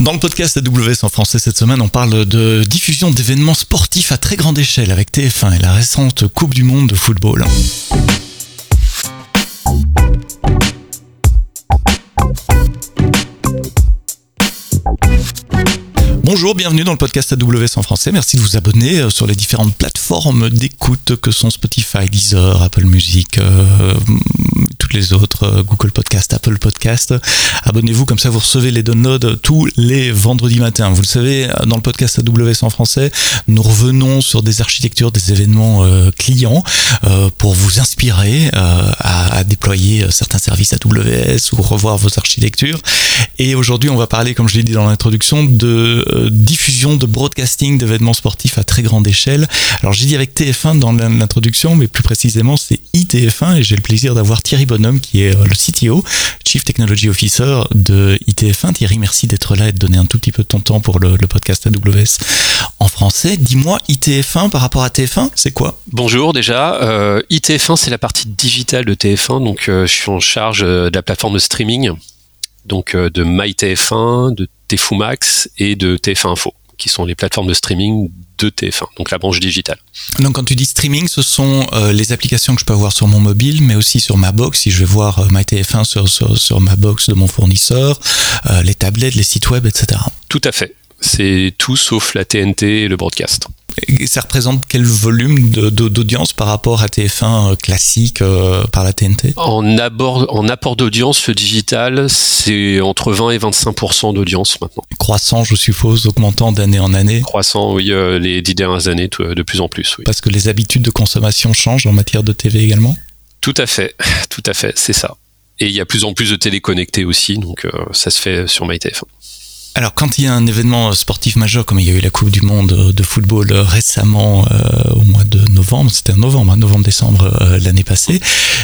Dans le podcast AWS en français cette semaine, on parle de diffusion d'événements sportifs à très grande échelle avec TF1 et la récente Coupe du Monde de football. Bonjour, bienvenue dans le podcast AWS en français. Merci de vous abonner euh, sur les différentes plateformes d'écoute que sont Spotify, Deezer, Apple Music, euh, les autres, euh, Google Podcast, Apple Podcast. Abonnez-vous, comme ça vous recevez les downloads tous les vendredis matins. Vous le savez, dans le podcast AWS en français, nous revenons sur des architectures, des événements clients pour vous inspirer à, déployer certains services AWS ou revoir vos architectures. Et aujourd'hui, on va parler, comme je l'ai dit dans l'introduction, de diffusion de broadcasting d'événements sportifs à très grande échelle. Alors j'ai dit avec TF1 dans l'introduction, mais plus précisément c'est ITF1 et j'ai le plaisir d'avoir Thierry Bonhomme qui est euh, le CTO, Chief Technology Officer de ITF1. Thierry, merci d'être là et de donner un tout petit peu de ton temps pour le, podcast AWS en français. Dis-moi, ITF1 par rapport à TF1, c'est quoi? Bonjour déjà. Euh, ITF1 c'est la partie digitale de TF1, donc euh, je suis en charge de la plateforme de streaming donc de MyTF1, de TFUMAX et de TF1 Info, qui sont les plateformes de streaming de TF1, donc la branche digitale. Donc quand tu dis streaming, ce sont euh, les applications que je peux avoir sur mon mobile, mais aussi sur ma box, si je vais voir euh, MyTF1 sur, sur, ma box de mon fournisseur, euh, les tablettes, les sites web, etc. Tout à fait. C'est tout sauf la TNT et le broadcast ça représente quel volume d'audience par rapport à TF1 euh, classique euh, par la TNT en, en apport d'audience digital, c'est entre 20 et 25% d'audience maintenant. Croissant, je suppose, augmentant d'année en année. Croissant, oui, euh, les dix dernières années, de plus en plus. Oui. Parce que les habitudes de consommation changent en matière de TV également? Tout à fait, tout à fait, c'est ça. Et il y a plus en plus de télé connectées aussi, donc ça se fait sur MyTF1. Alors quand il y a un événement sportif majeur comme il y a eu la Coupe du Monde de football récemment euh, au mois de novembre, c'était en novembre, hein, novembre-décembre euh, l'année passée,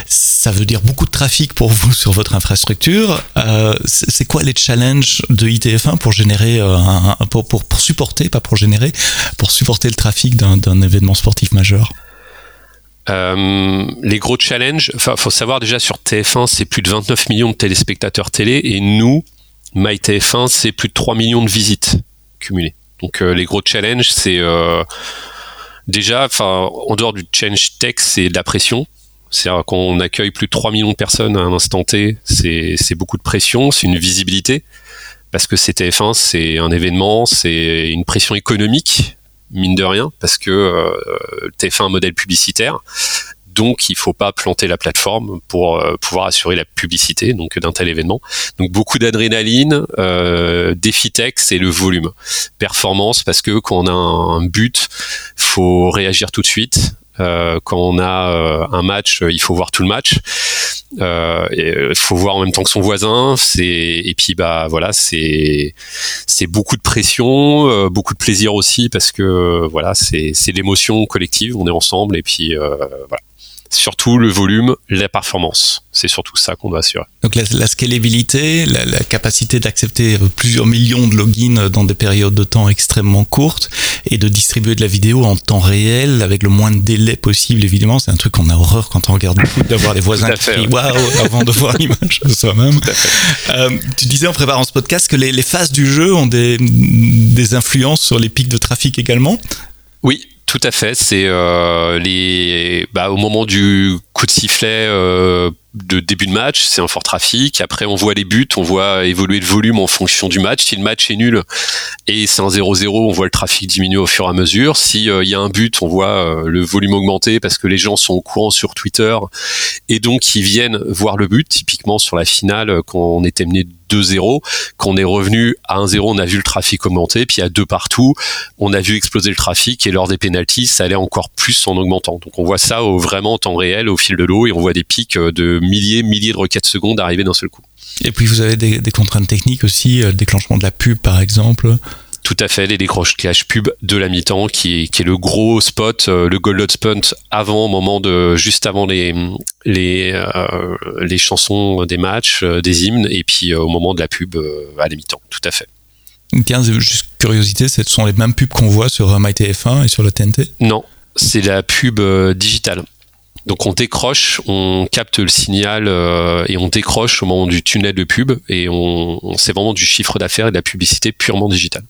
ça veut dire beaucoup de trafic pour vous sur votre infrastructure. Euh, c'est quoi les challenges de ITF1 pour générer un, pour, pour, pour, supporter, pas pour générer, pour supporter le trafic d'un événement sportif majeur? Les gros challenges, enfin, faut savoir déjà sur TF1, c'est plus de 29 millions de téléspectateurs télé et nous, MyTF1, c'est plus de 3 millions de visites cumulées. Donc euh, les gros challenges, c'est euh, déjà, en dehors du change tech, c'est de la pression. C'est-à-dire qu'on accueille plus de 3 millions de personnes à un instant T, c'est beaucoup de pression, c'est une visibilité. Parce que c'est TF1, c'est un événement, c'est une pression économique, mine de rien, parce que euh, TF1 un modèle publicitaire. Donc, il faut pas planter la plateforme pour euh, pouvoir assurer la publicité donc d'un tel événement. Donc, beaucoup d'adrénaline, euh, défi tech, c'est le volume. Performance, parce que quand on a un, but, faut réagir tout de suite. Euh, quand on a euh, un match, il faut voir tout le match. Euh, il faut voir en même temps que son voisin. Et puis bah voilà, c'est c'est beaucoup de pression, beaucoup de plaisir aussi parce que voilà, c'est c'est l'émotion collective. On est ensemble et puis voilà surtout le volume, la performance. C'est surtout ça qu'on doit assurer. Donc la, scalabilité, la, capacité d'accepter plusieurs millions de logins dans des périodes de temps extrêmement courtes et de distribuer de la vidéo en temps réel avec le moins de délai possible, évidemment. C'est un truc qu'on a horreur quand on regarde le foot d'avoir les voisins qui crient waouh avant de voir l'image soi-même. Euh, tu disais en préparant ce podcast que les, les phases du jeu ont des, des influences sur les pics de trafic également. Oui, tout à fait. C'est euh, les bah, au moment du coup de sifflet euh, de début de match, c'est un fort trafic. Après, on voit les buts, on voit évoluer le volume en fonction du match. Si le match est nul et c'est un 0-0, on voit le trafic diminuer au fur et à mesure. S'il euh, y a un but, on voit le volume augmenter parce que les gens sont au courant sur Twitter et donc ils viennent voir le but. Typiquement sur la finale, quand on était mené 2-0. Quand on est revenu à 1-0, on a vu le trafic augmenter, puis à deux partout, on a vu exploser le trafic et lors des pénalties, ça allait encore plus en augmentant. Donc on voit ça vraiment en temps réel, au fil de l'eau, et on voit des pics euh, de milliers, milliers de requêtes secondes arriver d'un seul coup. Et puis vous avez des, des contraintes techniques aussi, euh, le déclenchement de la pub par exemple tout à fait, les décrochages pub de la mi-temps, qui est, qui est le gros spot, euh, le gold spot avant, au moment de, juste avant les, les, euh, les chansons des matchs, euh, des hymnes, et puis au moment de la pub à la mi-temps, tout à fait. Tiens, juste curiosité, ce sont les mêmes pubs qu'on voit sur MyTF1 et sur la TNT Non, c'est la pub digitale. Donc on décroche, on capte le signal euh, et on décroche au moment du tunnel de pub et on, on c'est vraiment du chiffre d'affaires et de la publicité purement digitale.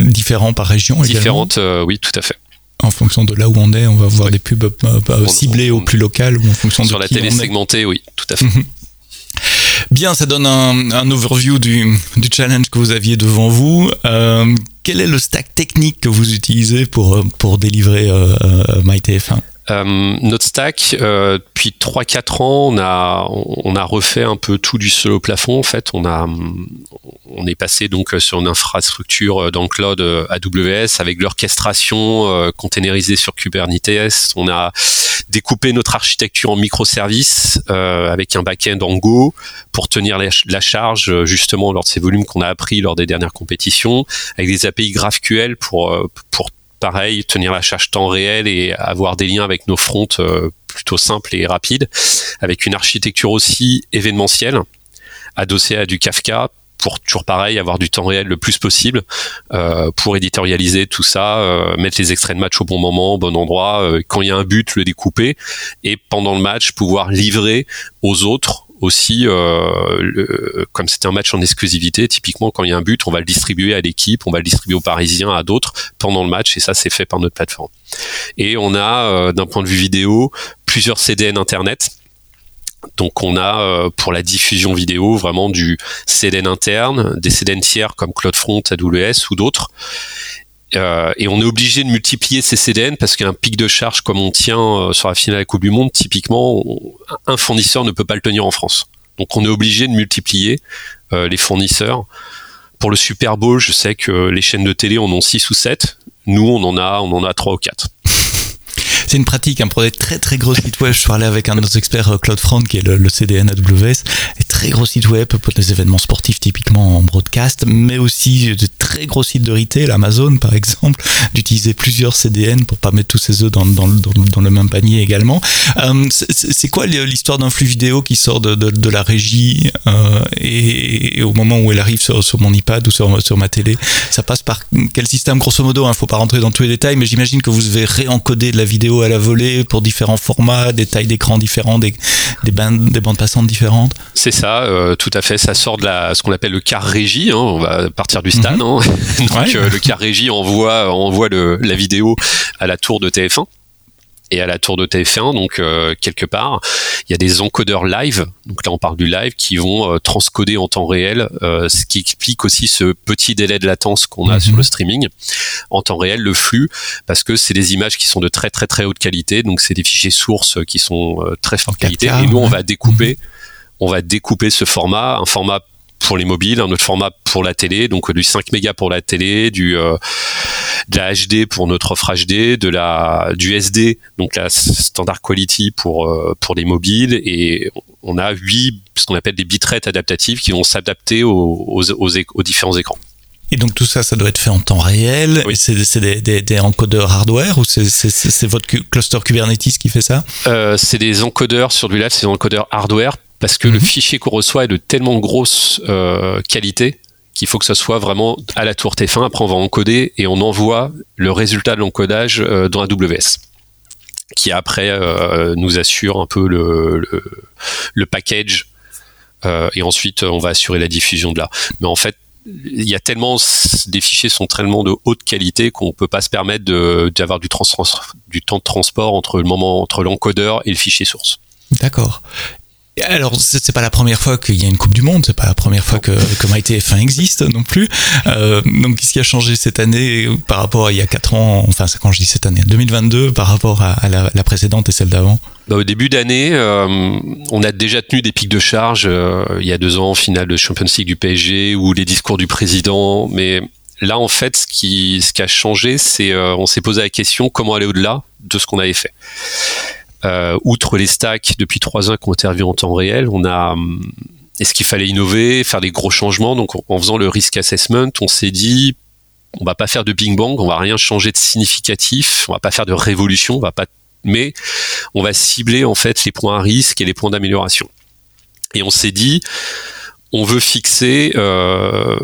Différents par région Différentes, euh, oui, tout à fait. En fonction de là où on est, on va voir des pubs euh, ciblées au plus local ou en fonction sur de la télé segmentée, oui, tout à fait. Mhm. Bien, ça donne un, un overview du, du, challenge que vous aviez devant vous. Euh, quel est le stack technique que vous utilisez pour, pour délivrer euh, MyTF1 euh, notre stack, euh, depuis 3-4 ans, on a, on a refait un peu tout du sol au plafond. En fait, on a, on est passé donc sur une infrastructure dans le cloud AWS avec l'orchestration euh, containerisée sur Kubernetes. On a découpé notre architecture en microservices euh, avec un back-end en Go pour tenir la, la, charge justement lors de ces volumes qu'on a appris lors des dernières compétitions, avec des API GraphQL pour pour pareil, tenir la charge temps réel et avoir des liens avec nos fronts euh, plutôt simples et rapides, avec une architecture aussi événementielle, adossée à du Kafka pour toujours pareil avoir du temps réel le plus possible euh, pour éditorialiser tout ça, euh, mettre les extraits de match au bon moment, au bon endroit, quand il y a un but le découper et pendant le match pouvoir livrer aux autres aussi, euh, comme c'était un match en exclusivité, typiquement quand il y a un but, on va le distribuer à l'équipe, on va le distribuer aux Parisiens, à d'autres pendant le match, et ça c'est fait par notre plateforme. Et on a, euh, d'un point de vue vidéo, plusieurs CDN Internet. Donc on a euh, pour la diffusion vidéo vraiment du CDN interne, des CDN tiers comme CloudFront, AWS ou d'autres. Euh, et on est obligé de multiplier ces CDN parce qu'un pic de charge comme on tient euh, sur la finale de la Coupe du Monde, typiquement, un fournisseur ne peut pas le tenir en France. Donc on est obligé de multiplier euh, les fournisseurs. Pour le Super Bowl, je sais que les chaînes de télé en ont 6 ou 7. Nous, on en a, on en a 3 ou 4 c'est une pratique hein, pour des très très gros sites web. Je parlais avec un de nos experts, CloudFront, qui est le, CDN AWS, et très gros sites web pour des événements sportifs typiquement en broadcast, mais aussi de très gros sites de retail, Amazon par exemple, d'utiliser plusieurs CDN pour pas mettre tous ses œufs dans, le même panier également. Euh, c'est quoi l'histoire d'un flux vidéo qui sort de, la régie euh, et, au moment où elle arrive sur, mon iPad ou sur, ma télé, ça passe par quel système? Grosso modo Il hein, faut pas rentrer dans tous les détails, mais j'imagine que vous devez réencoder de la vidéo à la volée pour différents formats, des tailles d'écran différents, des, des, bandes, des bandes passantes différentes C'est ça, euh, tout à fait. Ça sort de la, ce qu'on appelle le car régie. Hein. on va partir du stade. Mhm. Hein. Donc euh, le car régie envoie, envoie le, la vidéo à la tour de TF1 et à la tour de TF1. Donc euh, quelque part, il y a des encodeurs live. Donc là, on parle du live qui vont euh, transcoder en temps réel, euh, ce qui explique aussi ce petit délai de latence qu'on a sur le mhm. streaming en temps réel, le flux, parce que c'est des images qui sont de très très très haute qualité. Donc c'est des fichiers sources qui sont très forte qualité. Et nous, on va découper. Mhm. On va découper ce format, un format pour les mobiles, un autre format pour la télé, donc du 5 mégas pour la télé, du euh, de la HD pour notre offre HD, de la du SD, donc la standard quality pour euh, pour les mobiles, et on a huit ce qu'on appelle des bitrates adaptatives qui vont s'adapter aux, aux, aux, différents écrans. Et donc tout ça, ça doit être fait en temps réel. Oui. C'est des, des, des, encodeurs hardware ou c'est votre cluster Kubernetes qui fait ça? Euh, C'est des encodeurs sur du live, c'est des encodeurs hardware parce que le mhm. fichier qu'on reçoit est de tellement grosse euh, qualité qu'il faut que ce soit vraiment à la tour T1. Après, on va encoder et on envoie le résultat de l'encodage euh, dans AWS qui après euh, nous assure un peu le, le, le package euh, et ensuite on va assurer la diffusion de là. Mais en fait, il y a tellement des fichiers sont tellement de haute qualité qu'on peut pas se permettre d'avoir du, du temps de transport entre le moment entre l'encodeur et le fichier source. D'accord. Alors, c'est pas la première fois qu'il y a une Coupe du Monde, c'est pas la première fois que, que MyTF1 existe non plus. Euh, donc, qu'est-ce qui a changé cette année par rapport à il y a 4 ans, enfin, c'est quand je dis cette année, 2022, par rapport à, la, précédente et celle d'avant? Bah, Au début d'année, euh, on a déjà tenu des pics de charge euh, il y a deux ans, finale de Champions League du PSG ou les discours du président, mais là, en fait, ce qui, ce qui a changé, c'est euh, on s'est posé la question comment aller au-delà de ce qu'on avait fait? Euh, outre les stacks depuis trois ans qui ont interviewé en temps réel, on a hum, est-ce qu'il fallait innover, faire des gros changements? Donc en faisant le risk assessment, on s'est dit on va pas faire de ping bang, on va rien changer de significatif, on va pas faire de révolution, on va pas mais on va cibler en fait les points à risque et les points d'amélioration. Et on s'est dit on veut fixer euh,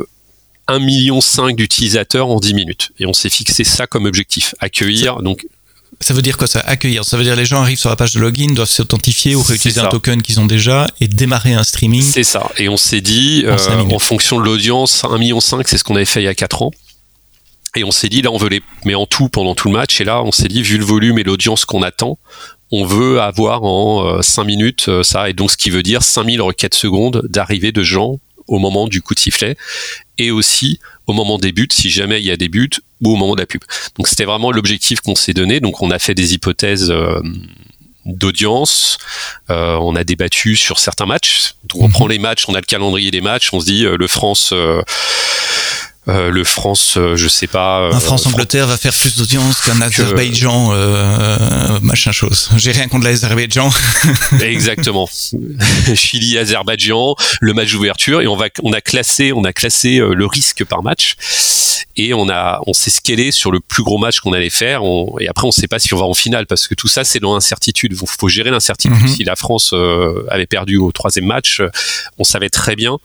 1,5 million d'utilisateurs en 10 minutes. Et on s'est fixé ça comme objectif. Accueillir, donc Ça veut dire quoi ça Accueillir? Ça veut dire les gens arrivent sur la page de login, doivent s'authentifier ou réutiliser un token qu'ils ont déjà et démarrer un streaming. C'est ça. Et on s'est dit, en, euh, fonction de l'audience, 1,5 million, c'est ce qu'on avait fait il y a 4 ans. Et on s'est dit, là, on veut les mais en tout pendant tout le match. Et là, on s'est dit, vu le volume et l'audience qu'on attend, on veut avoir en 5 euh, minutes euh, ça. Et donc, ce qui veut dire 5000 requêtes secondes d'arrivée de gens au moment du coup de sifflet et aussi au moment des buts, si jamais il y a des buts, ou au moment de la pub. Donc c'était vraiment l'objectif qu'on s'est donné. Donc on a fait des hypothèses euh, d'audience, euh, on a débattu sur certains matchs. Donc on mhm. prend les matchs, on a le calendrier des matchs, on se dit euh, le France euh, le France, euh, je sais pas. Euh, un France-Angleterre va faire plus d'audience qu'un Azerbaïdjan, machin chose. J'ai rien contre l'Azerbaïdjan. Exactement. Chili, Azerbaïdjan, le match d'ouverture et on va, on a classé, on a classé le risque par match et on a, on s'est scalé sur le plus gros match qu'on allait faire. et après, on sait pas si on va en finale parce que tout ça, c'est dans l'incertitude. Il faut gérer l'incertitude. Mhm. Si la France avait perdu au troisième match, on savait très bien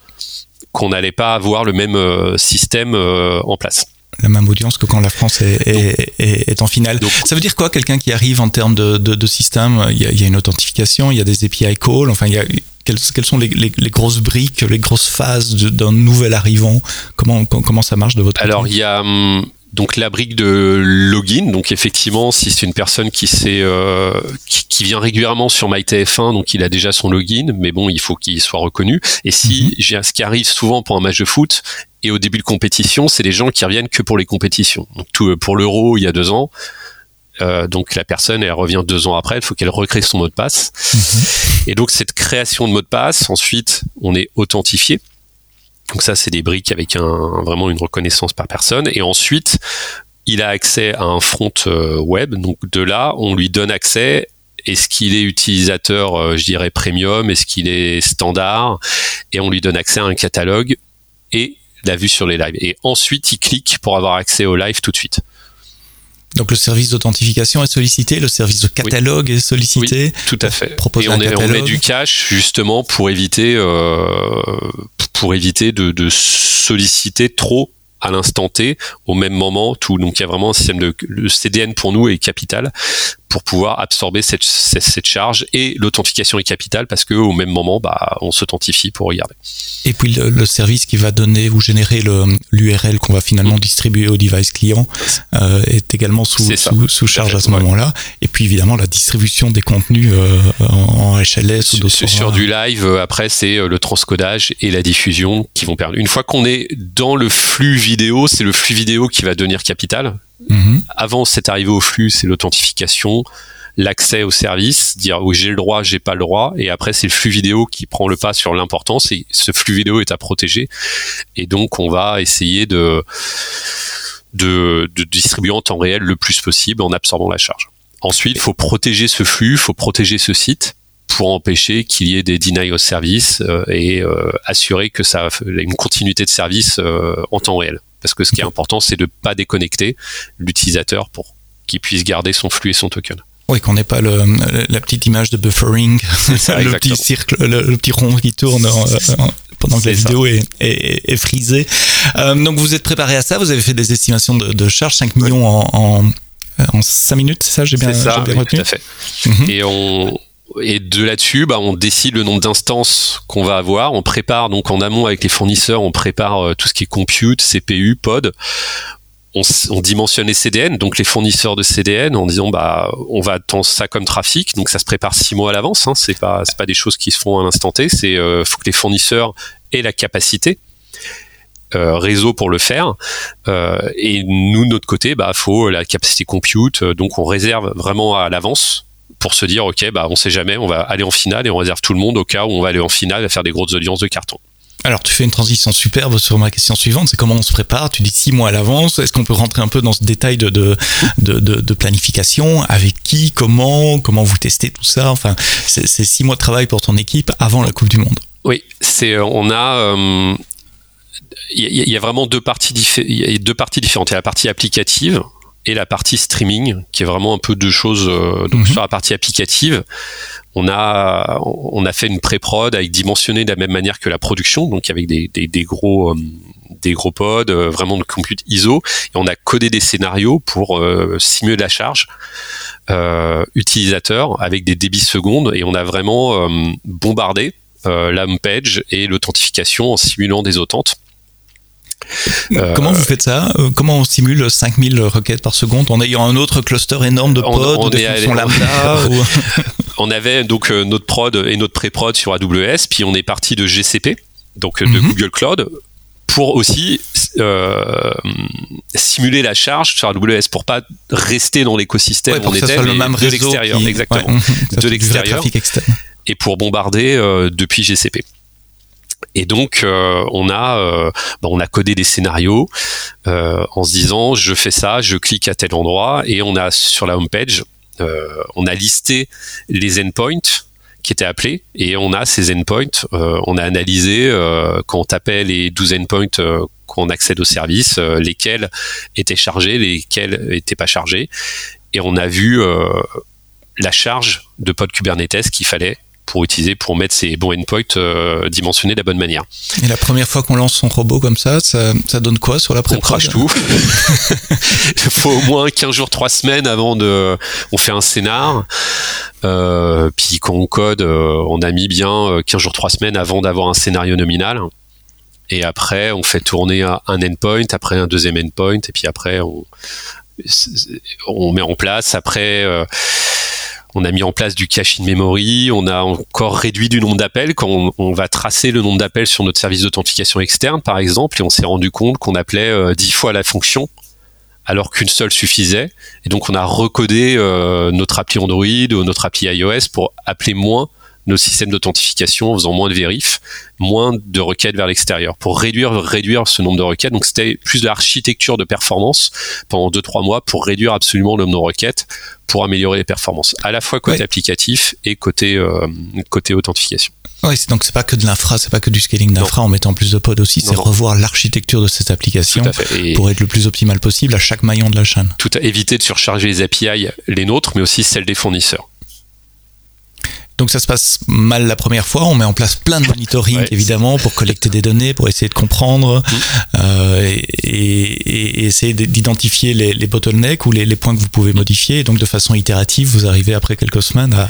qu'on n'allait pas avoir le même euh, système euh, en place. La même audience que quand la France est, en finale. ça veut dire quoi, quelqu'un qui arrive en termes de, système? Il y, a, une authentification, il y a des API calls, enfin, il y a, quelles, sont les, grosses briques, les grosses phases d'un nouvel arrivant? Comment, comment ça marche de votre côté? Alors, il y a, hum, donc la brique de login. Donc effectivement, si c'est une personne qui, euh, qui, vient régulièrement sur MyTF1, donc il a déjà son login, mais bon, il faut qu'il soit reconnu. Et si mhm. j'ai ce qui arrive souvent pour un match de foot et au début de compétition, c'est les gens qui reviennent que pour les compétitions. Donc tout, euh, pour l'Euro, il y a deux ans. Euh, donc la personne, elle revient deux ans après, il faut qu'elle recrée son mot de passe. Mhm. Et donc cette création de mot de passe, ensuite, on est authentifié. Donc ça, c'est des briques avec vraiment une reconnaissance par personne. Et ensuite, il a accès à un front euh, web. Donc de là, on lui donne accès. Est-ce qu'il est utilisateur, euh, je dirais, premium? Est-ce qu'il est standard? Et on lui donne accès à un catalogue et la vue sur les lives. Et ensuite, il clique pour avoir accès au live tout de suite. Donc le service d'authentification est sollicité, le service de catalogue est sollicité. tout à fait. Et on, on, met du cache justement pour éviter euh, pour éviter de, de solliciter trop à l'instant T, au même moment, tout. Donc il y a vraiment un système de le CDN pour nous est capital pour pouvoir absorber cette, cette, charge et l'authentification est capitale parce que au même moment, bah, on s'authentifie pour regarder. Et puis le, service qui va donner ou générer l'URL qu'on va finalement mm. distribuer au device client euh, est également sous, sous, charge à ce moment-là. Et puis évidemment la distribution des contenus euh, en, HLS ou sur, sur du live, euh, après c'est le transcodage et la diffusion qui vont perdre. Une fois qu'on est dans le flux vidéo, c'est le flux vidéo qui va devenir capital Mhm. Avant cette arrivée au flux, c'est l'authentification, l'accès au service, dire oui j'ai le droit, j'ai pas le droit, et après c'est le flux vidéo qui prend le pas sur l'importance. Et ce flux vidéo est à protéger, et donc on va essayer de de, distribuer en temps réel le plus possible en absorbant la charge. Ensuite, il faut protéger ce flux, il faut protéger ce site pour empêcher qu'il y ait des denials au service euh, et euh, assurer que ça a une continuité de service euh, en temps réel parce que ce qui est important, c'est de ne pas déconnecter l'utilisateur pour qu'il puisse garder son flux et son token. Oui, qu'on n'ait pas le, la petite image de buffering, le petit cercle, le, petit rond qui tourne pendant que la vidéo est, est, frisée. Euh, donc vous êtes préparé à ça, vous avez fait des estimations de, de charge, 5 millions en, en, 5 minutes, c'est ça J'ai bien, ça, bien retenu. Tout à fait. Mhm. Et on, et de là-dessus, bah, on décide le nombre d'instances qu'on va avoir. On prépare donc en amont avec les fournisseurs, on prépare euh, tout ce qui est compute, CPU, pod. On, on, dimensionne les CDN, donc les fournisseurs de CDN, en disant bah on va attendre ça comme trafic, donc ça se prépare six mois à l'avance. Hein, c'est pas pas des choses qui se font à l'instant T. C'est euh, faut que les fournisseurs aient la capacité euh, réseau pour le faire. Et nous, de notre côté, bah, faut la capacité compute. Donc, on réserve vraiment à l'avance pour se dire ok bah on sait jamais on va aller en finale et on réserve tout le monde au cas où on va aller en finale à faire des grosses audiences de carton. Alors tu fais une transition superbe sur ma question suivante, c'est comment on se prépare? Tu dis six mois à l'avance, est-ce qu'on peut rentrer un peu dans ce détail de, de, de, planification? Avec qui? Comment? Comment vous testez tout ça? Enfin, c'est six mois de travail pour ton équipe avant la Coupe du Monde. Oui, c'est euh, on a il euh, y, a vraiment deux parties, deux parties différentes. Il y a la partie applicative et la partie streaming, qui est vraiment un peu deux choses. Euh, donc Mhm. sur la partie applicative, on a on a fait une pré-prod avec dimensionné de la même manière que la production, donc avec des, des, des gros euh, des gros pods, euh, vraiment de compute ISO, et on a codé des scénarios pour euh, simuler la charge euh, utilisateur avec des débits secondes, et on a vraiment euh, bombardé euh, la homepage et l'authentification en simulant des authentes. Euh, Comment vous faites ça? Euh, Comment on simule 5000 requêtes par seconde en ayant un autre cluster énorme de On- pods, de fonctions lambda ou- on avait donc euh, notre prod et notre pré-prod sur AWS, puis on est parti de GCP, donc euh, de Mhm. Google Cloud, pour aussi euh, simuler la charge sur AWS, pour pas rester dans l'écosystème Ouais, on était, le même de réseau l'extérieur, qui- exactement, ouais, de l'extérieur. et pour bombarder euh, depuis GCP. Et donc euh, on a euh, bah, on a codé des scénarios euh, en se disant je fais ça, je clique à tel endroit et on a sur la homepage euh, on a listé les endpoints qui étaient appelés et on a ces endpoints, euh, on a analysé euh, quand on tapait les 12 endpoints qu'on accède au service, lesquels étaient chargés, lesquels étaient pas chargés. Et on a vu la charge de pod Kubernetes qu'il fallait pour utiliser pour mettre ces bons endpoints euh, dimensionnés de la bonne manière. Et la première fois qu'on lance son robot comme ça, ça, ça donne quoi sur la On pré crache tout. Il faut au moins 15 jours, 3 semaines avant de. On fait un scénar. Euh, puis quand on code, euh, on a mis bien euh, 15 jours, 3 semaines avant d'avoir un scénario nominal. Et après, on fait tourner un un endpoint, après un deuxième endpoint, et puis après, on, on met en place. Après, euh, on a mis en place du cache in memory, on a encore réduit du nombre d'appels quand on, va tracer le nombre d'appels sur notre service d'authentification externe, par exemple, et on s'est rendu compte qu'on appelait euh, 10 fois la fonction alors qu'une seule suffisait. Et donc, on a recodé euh, notre appli Android ou notre appli iOS pour appeler moins nos systèmes d'authentification en faisant moins de vérifs, moins de requêtes vers l'extérieur, pour réduire, réduire ce nombre de requêtes. Donc, c'était plus de l'architecture de performance pendant 2-3 mois pour réduire absolument le nombre de requêtes, pour améliorer les performances, à la fois côté Ouais. applicatif et côté, euh, côté authentification. C'est- donc c'est pas que de l'infra, c'est pas que du scaling d'infra en mettant plus de pods aussi, c'est revoir l'architecture de cette application pour être le plus optimal possible à chaque maillon de la chaîne. tout à éviter de surcharger les API, les nôtres, mais aussi celles des fournisseurs. Donc ça se passe mal la première fois, on met en place plein de monitoring Ouais. évidemment pour collecter des données, pour essayer de comprendre Mmh. euh, et, et- et essayer d'identifier les, les bottlenecks ou les, les points que vous pouvez modifier. Et donc de façon itérative, vous arrivez après quelques semaines à,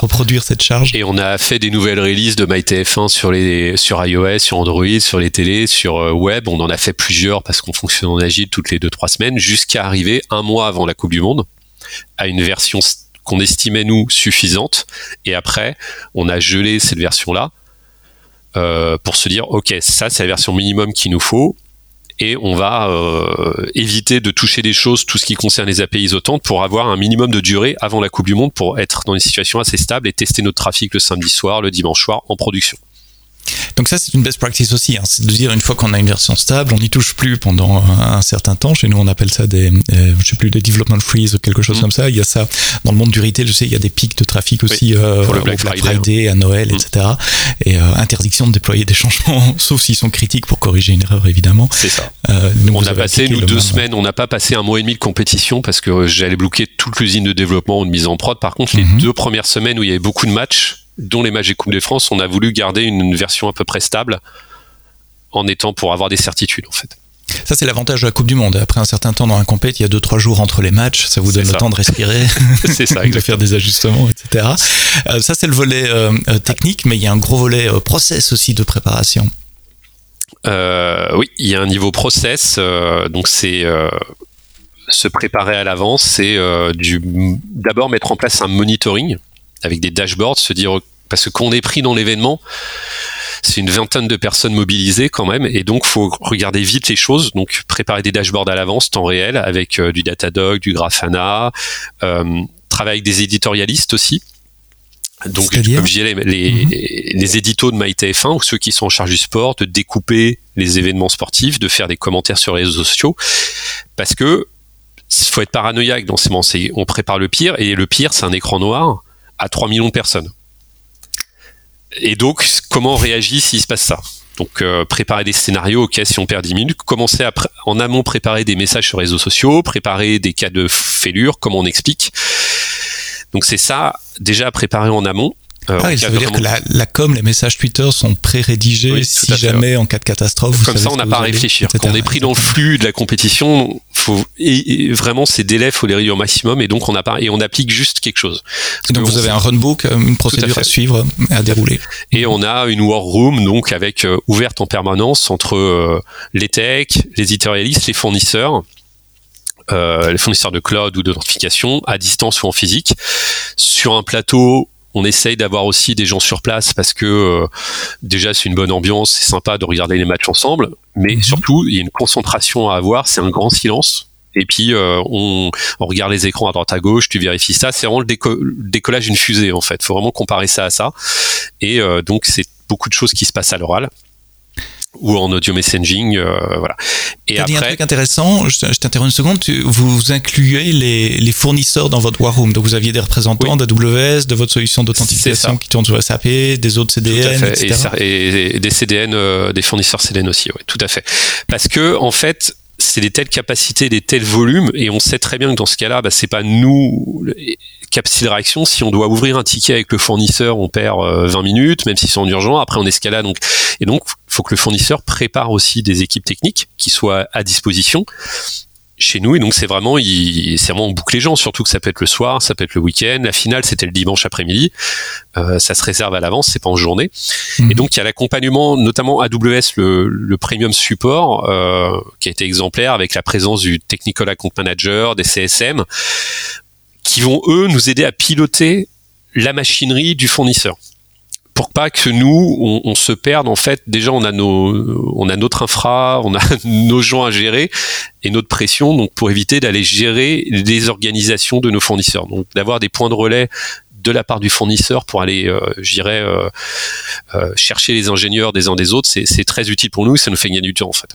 reproduire cette charge. Et on a fait des nouvelles releases de MyTF1 sur les sur iOS, sur Android, sur les télés, sur euh, web. On en a fait plusieurs parce qu'on fonctionne en agile toutes les deux trois semaines, jusqu'à arriver un mois avant la Coupe du Monde à une version s- qu'on estimait nous suffisante. Et après, on a gelé cette version-là euh, pour se dire ok, ça c'est la version minimum qu'il nous faut. Et on va euh, éviter de toucher des choses, tout ce qui concerne les API isotantes, pour avoir un minimum de durée avant la Coupe du Monde, pour être dans des situations assez stables et tester notre trafic le samedi soir, le dimanche soir en production. Donc ça c'est une best practice aussi, hein. c'est de dire une fois qu'on a une version stable, on n'y touche plus pendant un certain temps. Chez nous on appelle ça des, euh, je sais plus, des development freeze ou quelque chose Mm. comme ça. Il y a ça dans le monde du retail, je sais, il y a des pics de trafic aussi euh, pour le au Black Friday, à Noël, Mm. etc. Et euh, interdiction de déployer des changements, sauf s'ils sont critiques pour corriger une erreur évidemment. C'est ça. Euh, donc On a passé, nous, deux même- semaines, on n'a pas passé un mois et demi de compétition parce que j'allais bloquer toute l'usine de développement ou de mise en prod. Par contre, les Mhm. deux premières semaines où il y avait beaucoup de matchs, dont les matchs des Coupe de France, on a voulu garder une version à peu près stable en étant pour avoir des certitudes, en fait. Ça c'est l'avantage de la Coupe du Monde. Après un certain temps dans un compét, il y a deux trois jours entre les matchs, ça vous donne le ça. temps de respirer. Ça, de faire des ajustements, etc. Euh, ça, c'est le volet euh, euh, technique, mais il y a un gros volet euh, process aussi de préparation. Oui, il y a un niveau process, donc c'est se préparer à l'avance, c'est d'abord mettre en place un monitoring avec des dashboards, se dire parce que quand on est pris dans l'événement, c'est une vingtaine de personnes mobilisées quand même, et donc faut regarder vite les choses, donc préparer des dashboards à l'avance, temps réel, avec euh, du Datadog, du Grafana, euh, travailler avec des éditorialistes aussi. Donc, comme je disais, les, les, Mhm. les éditos de MyTF1 ou ceux qui sont en charge du sport, de découper les événements sportifs, de faire des commentaires sur les réseaux sociaux, parce que il faut être paranoïaque dans ces moments. On prépare le pire, et le pire, c'est un écran noir à 3 millions de personnes. Et donc, comment on réagit s'il se passe ça? Donc préparer des scénarios, ok, si on perd 10 minutes, commencer à en amont préparer des messages sur les réseaux sociaux, préparer des cas de fêlure, comme on explique. Donc c'est ça déjà préparer en amont. Euh, ah, ça veut dire que la, com, les messages Twitter sont pré-rédigés si jamais en cas de catastrophe. Comme ça, on n'a pas à réfléchir. Quand on est pris dans le flux de la compétition, faut et, vraiment ces délais, faut les réduire au maximum et donc on a pas et on applique juste quelque chose. donc vous avez un runbook, euh, une procédure à, suivre, à dérouler. Et on a une war room donc avec euh, ouverte en permanence entre les techs, les éditorialistes, les fournisseurs. les fournisseurs de cloud ou d'authentification à distance ou en physique sur un plateau on essaye d'avoir aussi des gens sur place parce que euh, déjà c'est une bonne ambiance, c'est sympa de regarder les matchs ensemble, mais mhm. surtout il y a une concentration à avoir, c'est un grand silence. Et puis euh, on, regarde les écrans à droite à gauche, tu vérifies ça, c'est vraiment le, décollage d'une fusée en fait. Faut vraiment comparer ça à ça. Et euh, donc c'est beaucoup de choses qui se passent à l'oral ou en audio messaging, euh, voilà. Et après, dit un truc intéressant. Je, t'interromps une seconde. vous, incluez les, fournisseurs dans votre war room. Donc vous aviez des représentants d'AWS, de votre solution d'authentification qui tourne sur SAP, des autres CDN, etc. Et, des CDN, euh, des fournisseurs CDN aussi. Oui, tout à fait. Parce que en fait, c'est des telles capacités, des tels volumes, et on sait très bien que dans ce cas-là, bah, c'est pas nous de réaction. Si on doit ouvrir un ticket avec le fournisseur, on perd 20 euh, minutes, même s'ils sont en urgent. Après, on escalade. Donc, et donc, faut que le fournisseur prépare aussi des équipes techniques qui soient à disposition chez nous. Et donc c'est vraiment il c'est vraiment on boucle les gens. Surtout que ça peut être le soir ça peut être le week-end. La finale c'était le dimanche après-midi. Euh, ça se réserve à l'avance c'est pas en journée. Mhm. et donc il y a l'accompagnement notamment AWS le, le premium support euh, qui a été exemplaire avec la présence du technical account manager des CSM qui vont eux nous aider à piloter la machinerie du fournisseur pour pas que nous on, se perde en fait déjà on a nos on a notre infra on a nos gens à gérer et notre pression donc pour éviter d'aller gérer les organisations de nos fournisseurs donc d'avoir des points de relais de la part du fournisseur pour aller, euh, j'irais, euh, euh, chercher les ingénieurs des uns des autres, c'est très utile pour nous, ça nous fait gagner du temps en fait.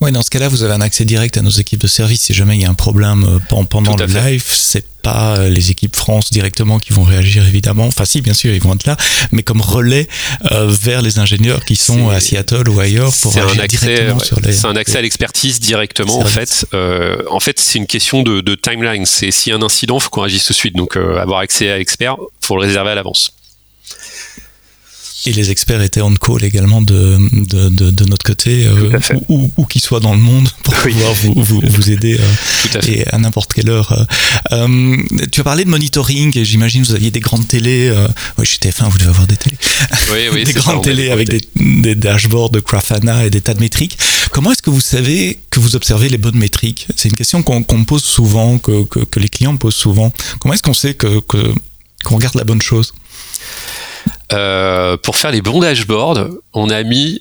Oui, dans ce cas-là, vous avez un accès direct à nos équipes de service. Si jamais il y a un problème euh, pendant le live, c'est pas euh, les équipes France directement qui vont réagir évidemment. Enfin, si, bien sûr, ils vont être là, mais comme relais euh, vers les ingénieurs qui sont à Seattle ou ailleurs pour agir un directement sur les. C'est un accès à l'expertise directement en fait. Euh, en fait, c'est une question de, de timeline. C'est s'il y a un incident, faut qu'on agisse tout de suite. Donc, avoir accès à l'expert, faut le réserver à l'avance. Et les experts étaient on call également de, de, de, notre côté, euh, ou, ou, qu'ils soient dans le monde pour pouvoir vous, vous, vous aider euh, à, et à n'importe quelle heure. Euh, tu as parlé de monitoring et j'imagine vous aviez des grandes télés. oui, chez TF1, vous devez avoir des télés. Oui, oui, des grandes télés avec des, des, dashboards de Grafana et des tas de métriques. Comment est-ce que vous savez que vous observez les bonnes métriques? C'est une question qu'on me pose souvent, que, que, que, les clients me posent souvent. Comment est-ce qu'on sait que qu'on regarde la bonne chose? Euh, pour faire les bons dashboards, on a mis,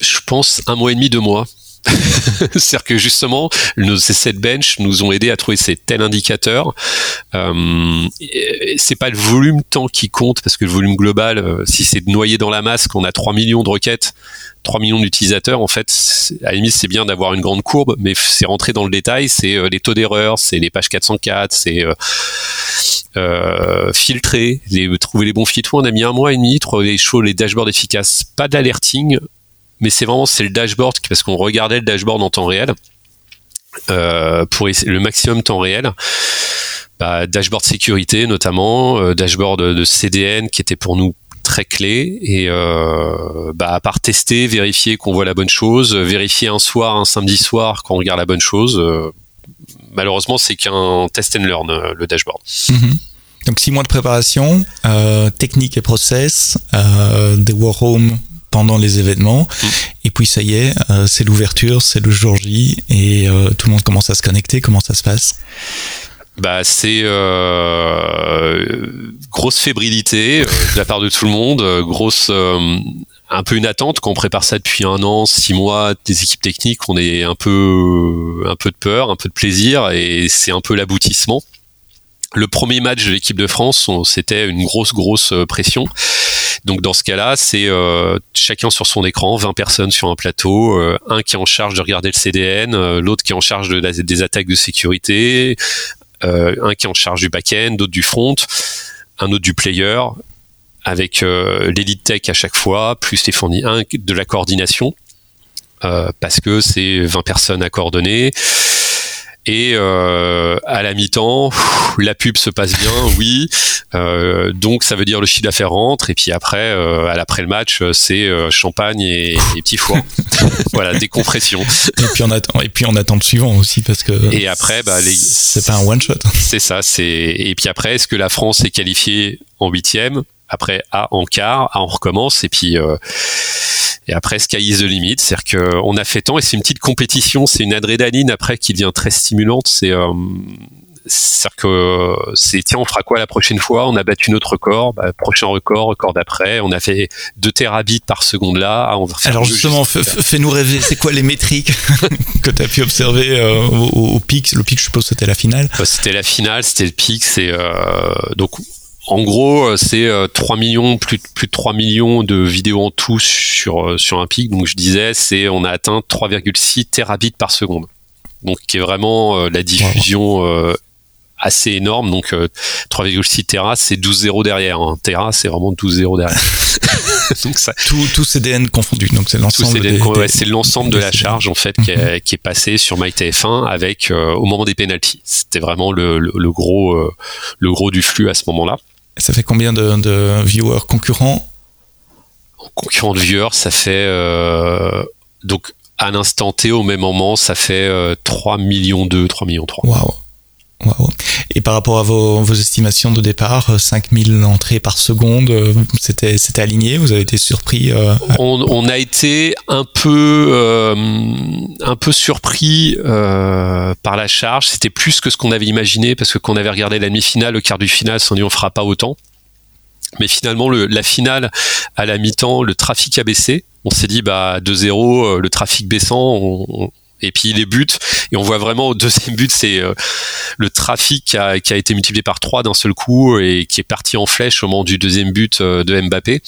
je pense, un mois et demi, deux mois. C'est-à-dire que justement, nos, ces sept bench nous ont aidé à trouver ces tels indicateurs. Euh, c'est pas le volume temps qui compte, parce que le volume global, euh, si c'est noyé dans la masse, qu'on a 3 millions de requêtes, 3 millions d'utilisateurs, en fait, à la limite, c'est bien d'avoir une grande courbe, mais c'est rentrer dans le détail, c'est euh, les taux d'erreur, c'est les pages 404, c'est euh, filtrer, les, trouver les bons filtres. On a mis un mois et demi, trouver les dashboards efficaces. Pas d'alerting, mais c'est vraiment c'est le dashboard parce qu'on regardait le dashboard en temps réel euh, pour le maximum temps réel. Bah, dashboard sécurité notamment, euh, dashboard de CDN qui était pour nous très clé et bah, à part tester, vérifier qu'on voit la bonne chose, vérifier un soir, un samedi soir qu'on regarde la bonne chose, malheureusement, c'est qu'un test and learn, euh, le dashboard. Mhm. Donc six mois de préparation, euh, technique et process, euh, des war rooms pendant les événements, mhm. et puis ça y est, c'est l'ouverture, c'est le jour J, et tout le monde commence à se connecter. Comment ça se passe? Bah c'est grosse fébrilité de la part de tout le monde, grosse un peu une attente quand on prépare ça depuis un an, six mois, des équipes techniques, on est un peu, un peu de peur, un peu de plaisir, et c'est un peu l'aboutissement. Le premier match de l'équipe de France, c'était une grosse, grosse euh, pression. Donc dans ce cas-là, c'est euh, chacun sur son écran, 20 personnes sur un plateau, euh, un qui est en charge de regarder le CDN, l'autre qui est en charge de des attaques de sécurité, un qui est en charge du back-end, d'autres du front, un autre du player, avec euh, l'élite tech à chaque fois, plus les fournis un de la coordination, euh, parce que c'est 20 personnes à coordonner. Et euh, à la mi-temps, la pub se passe bien, oui. Euh, donc ça veut dire le chiffre d'affaires rentre. Et puis après, euh, à l'après le match, c'est euh, champagne et, et petits fours. voilà, décompression. Et puis on attend, et puis on attend le suivant aussi parce que. Et après, bah, les... c'est pas un one shot. C'est ça. C'est et puis après, est-ce que la France est qualifiée en huitième? Après, A en quart, A on recommence. Et puis euh, et après, sky is the limit. C'est-à-dire qu'on a fait tant et c'est une petite compétition, c'est une adrénaline après qui devient très stimulante. C'est euh, c'est-à-dire que c'est tiens, on fera quoi la prochaine fois? On a battu notre record, bah, prochain record, record d'après. On a fait 2 terabits par seconde là. Ah, on va Alors justement, fais-nous rêver. C'est quoi les métriques que tu as pu observer euh, au, au, pic? Le pic, je suppose, c'était la finale. C'était la finale, c'était le pic. C'est euh, donc en gros, euh, c'est 3 millions, plus, plus de 3 millions de vidéos en tout sur, sur un pic. Donc je disais, c'est on a atteint 3,6 terabits par seconde. Donc qui est vraiment euh, la diffusion wow. euh, assez énorme. Donc 3,6 Tera, c'est 12 zéros derrière. Un hein. Tera, c'est vraiment 12 zéros derrière. donc ça, tout, tout CDN confondu. Donc c'est l'ensemble. C'est de la charge en fait mm -hmm. qui, est, qui est passé sur MyTF1 avec euh, au moment des penalties. C'était vraiment le, le, le gros euh, le gros du flux à ce moment-là. Ça fait combien de, de viewers concurrents Concurrents de viewers, ça fait euh, donc à l'instant T au même moment, ça fait euh, 3 millions 2, 3 millions 3. Waouh. Et par rapport à vos, estimations de départ, 5000 entrées par seconde, c'était, c'était aligné? Vous avez été surpris euh, on, a été un peu, euh, un peu surpris euh, par la charge. C'était plus que ce qu'on avait imaginé parce que quand on avait regardé la demi-finale, le quart du final, on dit on fera pas autant. Mais finalement, le, la finale, à la mi-temps, le trafic a baissé. On s'est dit, bah, 2-0, le trafic baissant, on, et puis les buts et on voit vraiment au deuxième but c'est euh, le trafic qui a, été multiplié par 3 d'un seul coup et qui est parti en flèche au moment du deuxième but euh, de Mbappé.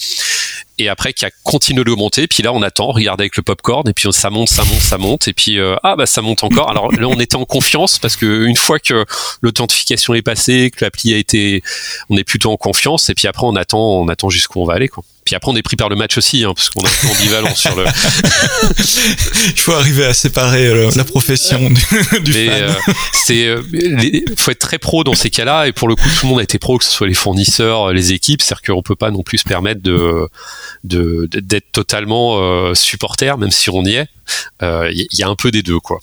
Et après qui a continué de monter. Puis là on attend regarde avec le popcorn. Et puis ça monte ça monte ça monte. Et puis euh, ah bah ça monte encore. Alors là on était en confiance parce que une fois que l'authentification est passée que l'appli a été on est plutôt en confiance. Et puis après on attend on attend jusqu'où on va aller quoi puis après, on est pris par le match aussi, hein, parce qu'on est ambivalent sur le. Il faut arriver à séparer euh, la profession du, du Mais, fan. Euh, c'est, euh, faut être très pro dans ces cas-là, et pour le coup, tout le monde a été pro, que ce soit les fournisseurs, les équipes, c'est-à-dire qu'on peut pas non plus se permettre de, de d'être totalement euh, supporter, même si on y est. Il euh, y, a un peu des deux, quoi.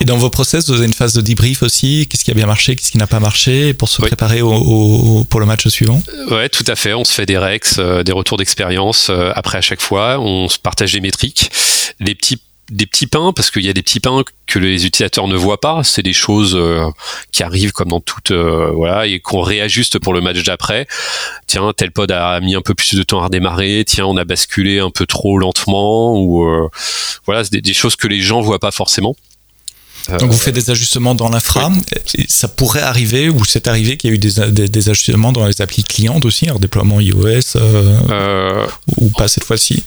Et dans vos process, vous avez une phase de debrief aussi. Qu'est-ce qui a bien marché, qu'est-ce qui n'a pas marché, pour se oui. préparer au, au, pour le match suivant? Ouais, tout à fait. On se fait des rex, euh, des retours d'expérience euh, après à chaque fois. On se partage des métriques, les petits des petits pains parce qu'il y a des petits pains que les utilisateurs ne voient pas. C'est des choses euh, qui arrivent comme dans toute euh, voilà et qu'on réajuste pour le match d'après. Tiens, tel pod a mis un peu plus de temps à redémarrer. Tiens, on a basculé un peu trop lentement ou euh, voilà, c'est des, des, choses que les gens voient pas forcément. Donc vous faites des ajustements dans l'infra. Oui. Ça pourrait arriver ou c'est arrivé qu'il y a eu des, des, des, ajustements dans les applis clientes aussi, en déploiement iOS ou pas cette fois-ci?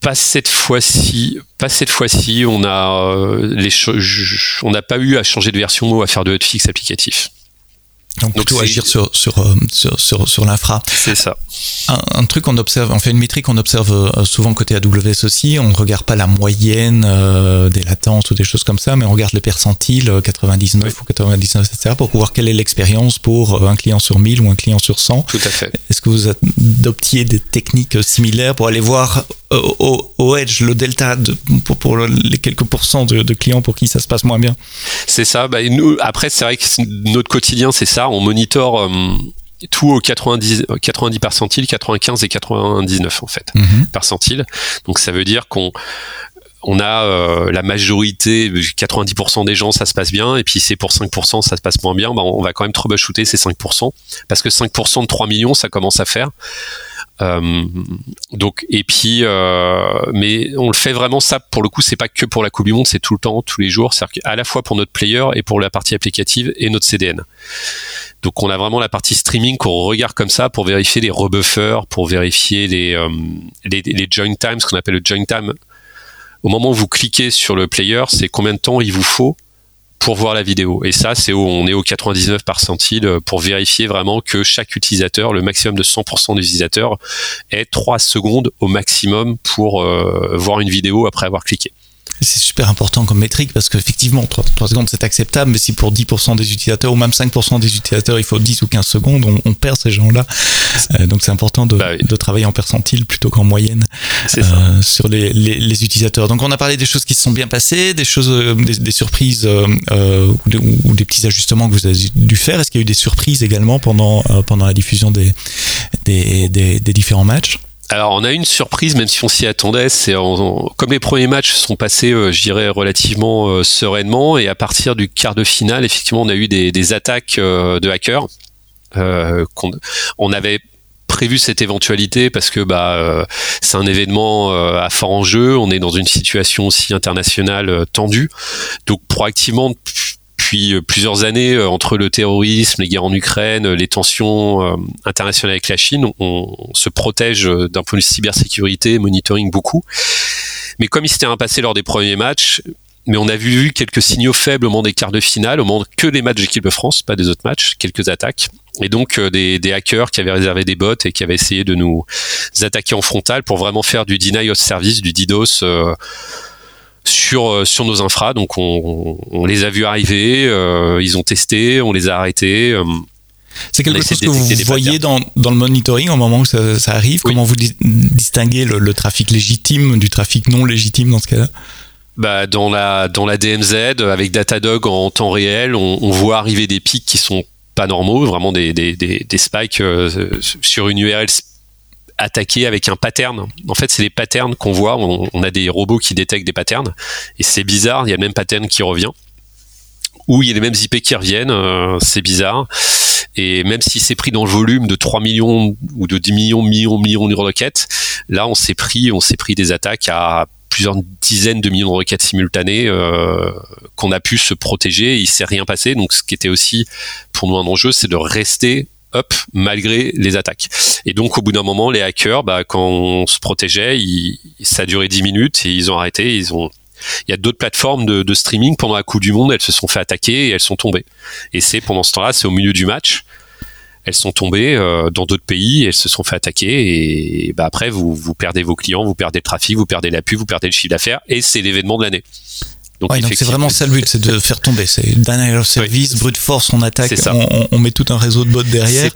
Pas cette fois-ci, pas cette fois-ci. On a euh, les on n'a pas eu à changer de version ou à faire de hotfix applicatif. Donc, plutôt Donc agir sur sur sur sur, sur l'infra. C'est ça. Un, un, truc qu'on observe, on fait une métrique qu'on observe souvent côté AWS aussi. On ne regarde pas la moyenne euh, des latences ou des choses comme ça, mais on regarde les percentiles 99 oui. ou 99 etc. pour voir quelle est l'expérience pour un client sur 1000 ou un client sur 100. Tout à fait. Est-ce que vous adoptiez des techniques similaires pour aller voir au, au, edge, le delta de, pour, pour, les quelques pourcents de, de, clients pour qui ça se passe moins bien? C'est ça. Bah, nous, après, c'est vrai que notre quotidien, c'est ça. On monitore euh, tout au 90, 90 percentiles, 95 et 99 en fait, mm -hmm. percentiles. Donc ça veut dire qu'on on a euh, la majorité, 90% des gens, ça se passe bien, et puis c'est pour 5%, ça se passe moins bien, bah, on va quand même troubleshooter ces 5%, parce que 5% de 3 millions, ça commence à faire. Euh, donc et puis euh, mais on le fait vraiment ça pour le coup c'est pas que pour la coupe du monde c'est tout le temps tous les jours c'est à la fois pour notre player et pour la partie applicative et notre CDN donc on a vraiment la partie streaming qu'on regarde comme ça pour vérifier les rebuffers pour vérifier les, les, les join times ce qu'on appelle le join time au moment où vous cliquez sur le player c'est combien de temps il vous faut pour voir la vidéo. Et ça, c'est où on est au 99 percentile pour vérifier vraiment que chaque utilisateur, le maximum de 100% des utilisateurs, ait 3 secondes au maximum pour voir une vidéo après avoir cliqué. C'est super important comme métrique parce qu'effectivement, 3, 3 secondes c'est acceptable, mais si pour 10% des utilisateurs ou même 5% des utilisateurs il faut 10 ou 15 secondes, on, perd ces gens-là. Euh, donc c'est important de, bah de, travailler en percentile plutôt qu'en moyenne euh, sur les, les, les, utilisateurs. Donc on a parlé des choses qui se sont bien passées, des choses, euh, des, des, surprises euh, ou, des, ou, des, petits ajustements que vous avez dû faire. Est-ce qu'il y a eu des surprises également pendant, pendant la diffusion des, des, des différents matchs? Alors on a une surprise, même si on s'y attendait, c'est comme les premiers matchs sont passés, euh, je dirais relativement euh, sereinement, et à partir du quart de finale, effectivement, on a eu des, attaques euh, de hackers. qu'on on avait prévu cette éventualité parce que bah c'est un événement à fort enjeu, on est dans une situation aussi internationale tendue, donc proactivement depuis euh, plusieurs années euh, entre le terrorisme, les guerres en Ukraine, les tensions euh, internationales avec la Chine, on, se protège d'un point de vue cybersécurité, monitoring beaucoup. Mais comme il s'était passé lors des premiers matchs, mais on a vu quelques signaux faibles au moment des quarts de finale, au moment que des matchs d'équipe de France, pas des autres matchs, quelques attaques. Et donc des, hackers qui avaient réservé des bots et qui avaient essayé de nous attaquer en frontal pour vraiment faire du deny of service, du DDoS euh, sur nos infras. Donc on, on les a vus arriver, euh, ils ont testé, on les a arrêtés. Euh, c'est quelque chose que vous voyez dans, dans, le monitoring au moment où ça, ça arrive? Comment vous distinguez le, le, trafic légitime du trafic non légitime dans ce cas-là? Bah, dans la dans la DMZ avec Datadog en temps réel, on, on voit arriver des pics qui sont pas normaux, vraiment des, des, des, des spikes sur une URL attaquer avec un pattern. En fait, c'est les patterns qu'on voit. On, a des robots qui détectent des patterns. Et c'est bizarre, il y a le même pattern qui revient. Ou il y a les mêmes IP qui reviennent, euh, c'est bizarre. Et même si c'est pris dans le volume de 3 millions ou de 10 millions, millions, millions de requêtes, là, on s'est pris, on s'est pris des attaques à plusieurs dizaines de millions de requêtes simultanées euh, qu'on a pu se protéger. Il s'est rien passé. Donc, ce qui était aussi pour nous un enjeu, c'est de rester up malgré les attaques. Et donc au bout d'un moment, les hackers, bah, quand on se protégeait, ça duré 10 minutes et ils ont arrêté. Ils ont, il y a d'autres plateformes de, streaming pendant la Coupe du Monde, elles se sont fait attaquer et elles sont tombées. Et c'est pendant ce temps-là, c'est au milieu du match. Elles sont tombées euh, dans d'autres pays, elles se sont fait attaquer et bah après vous, vous perdez vos clients, vous perdez le trafic, vous perdez la pub, vous perdez le chiffre d'affaires et c'est l'événement de l'année. Donc, c'est vraiment ça le but, c'est de faire tomber. C'est d'un service, brute force, on attaque, on, on, met tout un réseau de bots derrière.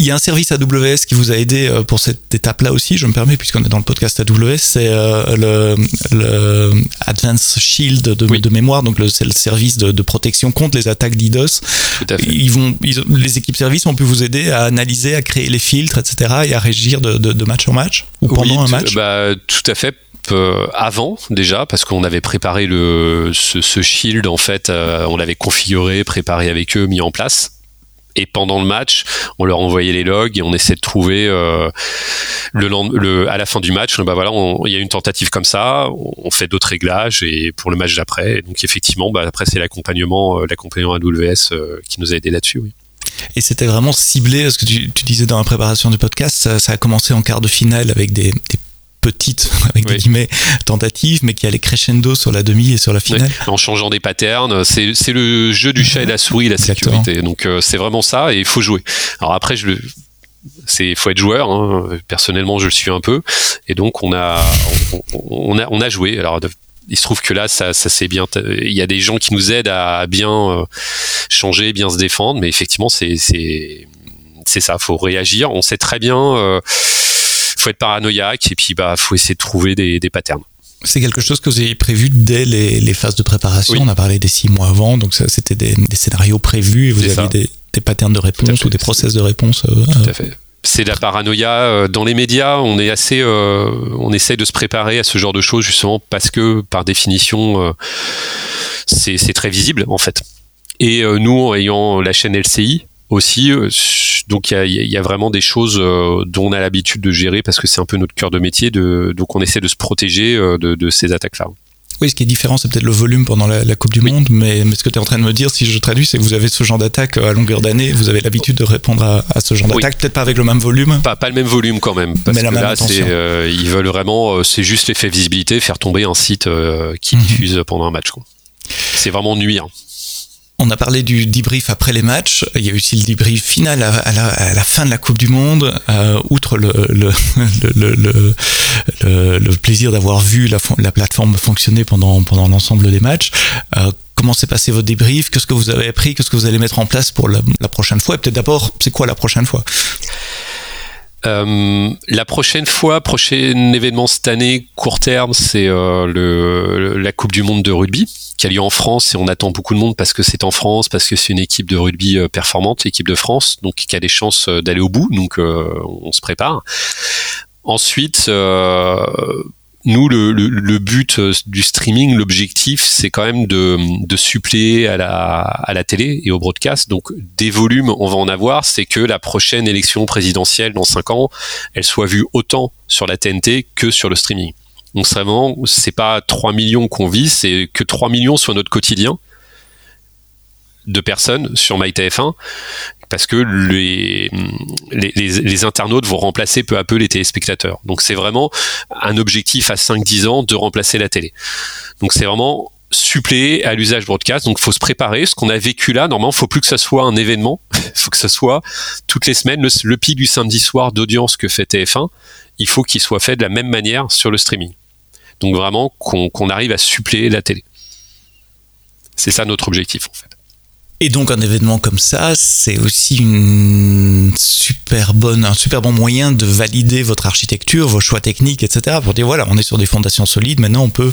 Il y a un service AWS qui vous a aidé euh, pour cette étape-là aussi, je me permets, puisqu'on est dans le podcast AWS, c'est euh, le, le Advanced Shield de, de mémoire, donc c'est le service de, de, protection contre les attaques d'IDOS. Tout à fait. Ils vont, les équipes services ont pu vous aider à analyser, à créer les filtres, etc., et à régir de, de match en match ou pendant un match. Bah, tout à fait euh, avant déjà parce qu'on avait préparé le ce, shield en fait euh, on l'avait configuré préparé avec eux mis en place et pendant le match, on leur envoyait les logs et on essaie de trouver euh, le, le, à la fin du match. Bah voilà, il y a une tentative comme ça, on fait d'autres réglages et pour le match d'après. Donc effectivement, bah après c'est l'accompagnement, l'accompagnement AWS qui nous a aidé là-dessus. Oui. Et c'était vraiment ciblé, ce que tu, disais dans la préparation du podcast, ça, a commencé en quart de finale avec des petite, avec des guillemets, tentative, mais qui allait crescendo sur la demi et sur la finale. En changeant des patterns, c'est le jeu du chat et la souris, la sécurité. Donc euh, c'est vraiment ça et il faut jouer. Alors après, je c'est faut être joueur. Hein. Personnellement, je le suis un peu, et donc on a on, a on a joué. Alors il se trouve que là, ça, ça c'est bien. Il y a des gens qui nous aident à bien euh, changer, bien se défendre, mais effectivement, c'est c'est c'est ça. Faut réagir. On sait très bien. Euh, faut être paranoïaque et puis bah faut essayer de trouver des, des patterns. C'est quelque chose que vous avez prévu dès les, les phases de préparation. On a parlé des six mois avant, donc c'était des, des, scénarios prévus et vous aviez des, des, patterns de réponse ou des process de réponse. Euh, Tout à fait. C'est de la paranoïa. Euh, dans les médias, on est assez, euh, on essaie de se préparer à ce genre de choses justement parce que par définition, euh, c'est très visible en fait. Et nous, ayant la chaîne LCI, aussi. Euh, donc il y a, vraiment des choses euh, dont on a l'habitude de gérer parce que c'est un peu notre cœur de métier. De, donc on essaie de se protéger euh, de, ces attaques-là. Oui, ce qui est différent, c'est peut-être le volume pendant la, Coupe du Monde, mais, ce que tu es en train de me dire, si je traduis, c'est que vous avez ce genre d'attaque à longueur d'année, vous avez l'habitude de répondre à, ce genre d'attaque, peut-être pas avec le même volume. Pas, pas le même volume quand même, parce mais que là, ils veulent vraiment, c'est juste l'effet visibilité, faire tomber un site qui mhm. diffuse pendant un match. C'est vraiment nuire. On a parlé du debrief après les matchs. Il y a eu aussi le debrief final à, la, fin de la Coupe du Monde. Euh, outre le, plaisir d'avoir vu la, la, plateforme fonctionner pendant, l'ensemble des matchs, euh, comment s'est passé votre débrief? Qu'est-ce que vous avez appris? Qu'est-ce que vous allez mettre en place pour la prochaine fois? Et peut-être d'abord, c'est quoi la prochaine fois? Euh, la prochaine fois, prochain événement cette année, court terme, c'est euh, le, la Coupe du Monde de rugby qui a lieu en France et on attend beaucoup de monde parce que c'est en France, parce que c'est une équipe de rugby euh, performante, l'équipe de France, donc qui a des chances euh, d'aller au bout, donc on se prépare. Ensuite, nous, le, but euh, du streaming, l'objectif, c'est quand même de, suppléer à la, télé et au broadcast. Donc, des volumes, on va en avoir. C'est que la prochaine élection présidentielle dans 5 ans, elle soit vue autant sur la TNT que sur le streaming. Donc, c'est vraiment, c'est pas 3 millions qu'on vit, c'est que 3 millions sur notre quotidien de personnes sur MyTF1 parce que les, internautes vont remplacer peu à peu les téléspectateurs. Donc c'est vraiment un objectif à 5-10 ans de remplacer la télé. Donc c'est vraiment suppléer à l'usage broadcast. Donc, faut se préparer. Ce qu'on a vécu là, normalement, faut plus que ça soit un événement. faut que ça soit toutes les semaines le, pic du samedi soir d'audience que fait TF1. Il faut qu'il soit fait de la même manière sur le streaming. Donc, vraiment, qu'on arrive à suppléer la télé. C'est ça notre objectif, en fait. Et donc un événement comme ça, c'est aussi une super bonne, un super bon moyen de valider votre architecture, vos choix techniques, etc. Pour dire voilà, on est sur des fondations solides. Maintenant, on peut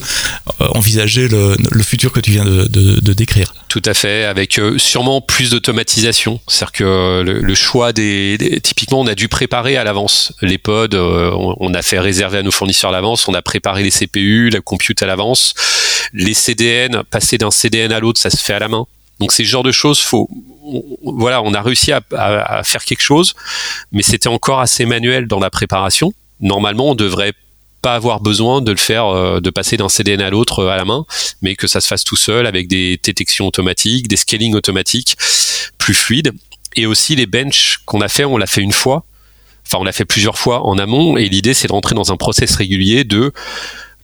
euh, envisager le, futur que tu viens de, décrire. Tout à fait, avec euh, sûrement plus d'automatisation. C'est-à-dire que le, choix des, typiquement, on a dû préparer à l'avance les pods. Euh, on, a fait réserver à nos fournisseurs à l'avance. On a préparé les CPU, la compute à l'avance. Les CDN, passer d'un CDN à l'autre, ça se fait à la main. Donc ces genres de choses, faut, voilà, on a réussi à, faire quelque chose, mais c'était encore assez manuel dans la préparation. Normalement, on devrait pas avoir besoin de le faire, euh, de passer d'un CDN à l'autre euh, à la main, mais que ça se fasse tout seul avec des détections automatiques, des scaling automatiques plus fluides. Et aussi les benches qu'on a fait, on l'a fait une fois. Enfin, on l'a fait plusieurs fois en amont. Et l'idée, c'est de rentrer dans un process régulier de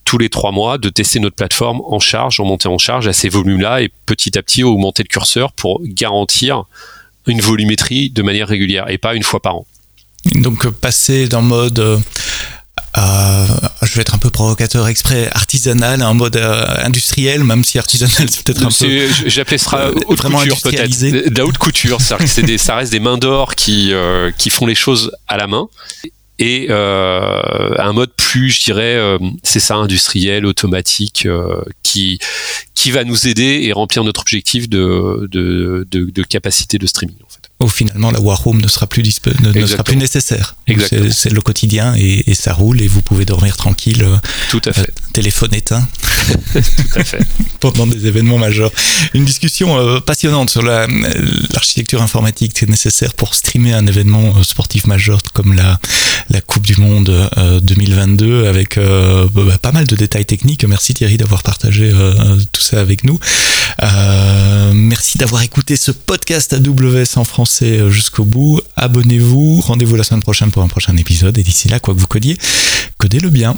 tous les trois mois de tester notre plateforme en charge, en montée en charge à ces volumes-là et petit à petit augmenter le curseur pour garantir une volumétrie de manière régulière et pas une fois par an. Donc euh, passer d'un mode euh, euh, je vais être un peu provocateur exprès artisanal un mode industriel même si artisanal c'est peut-être un peu j'appelais ça haute vraiment couture peut-être. de la haute couture ça reste des mains d'or qui qui font les choses à la main et euh, un mode plus, je dirais, euh, c'est ça, industriel, automatique, euh, qui qui va nous aider et remplir notre objectif de, de, de, de capacité de streaming. En fait où finalement la War Room ne sera plus, ne, sera plus nécessaire. C'est le quotidien et, ça roule et vous pouvez dormir tranquille. Euh, Tout à fait. Euh, téléphone éteint. Tout à fait. Pendant des événements majeurs. Une discussion euh, passionnante sur l'architecture informatique qui est nécessaire pour streamer un événement sportif majeur comme la, la Coupe du Monde 2022 avec bah, pas mal de détails techniques. Merci Thierry d'avoir partagé tout ça avec nous. merci d'avoir écouté ce podcast AWS en euh, jusqu'au bout. Abonnez-vous. Rendez-vous la semaine prochaine pour un prochain épisode. Et d'ici là, quoi que vous codiez, codez-le bien.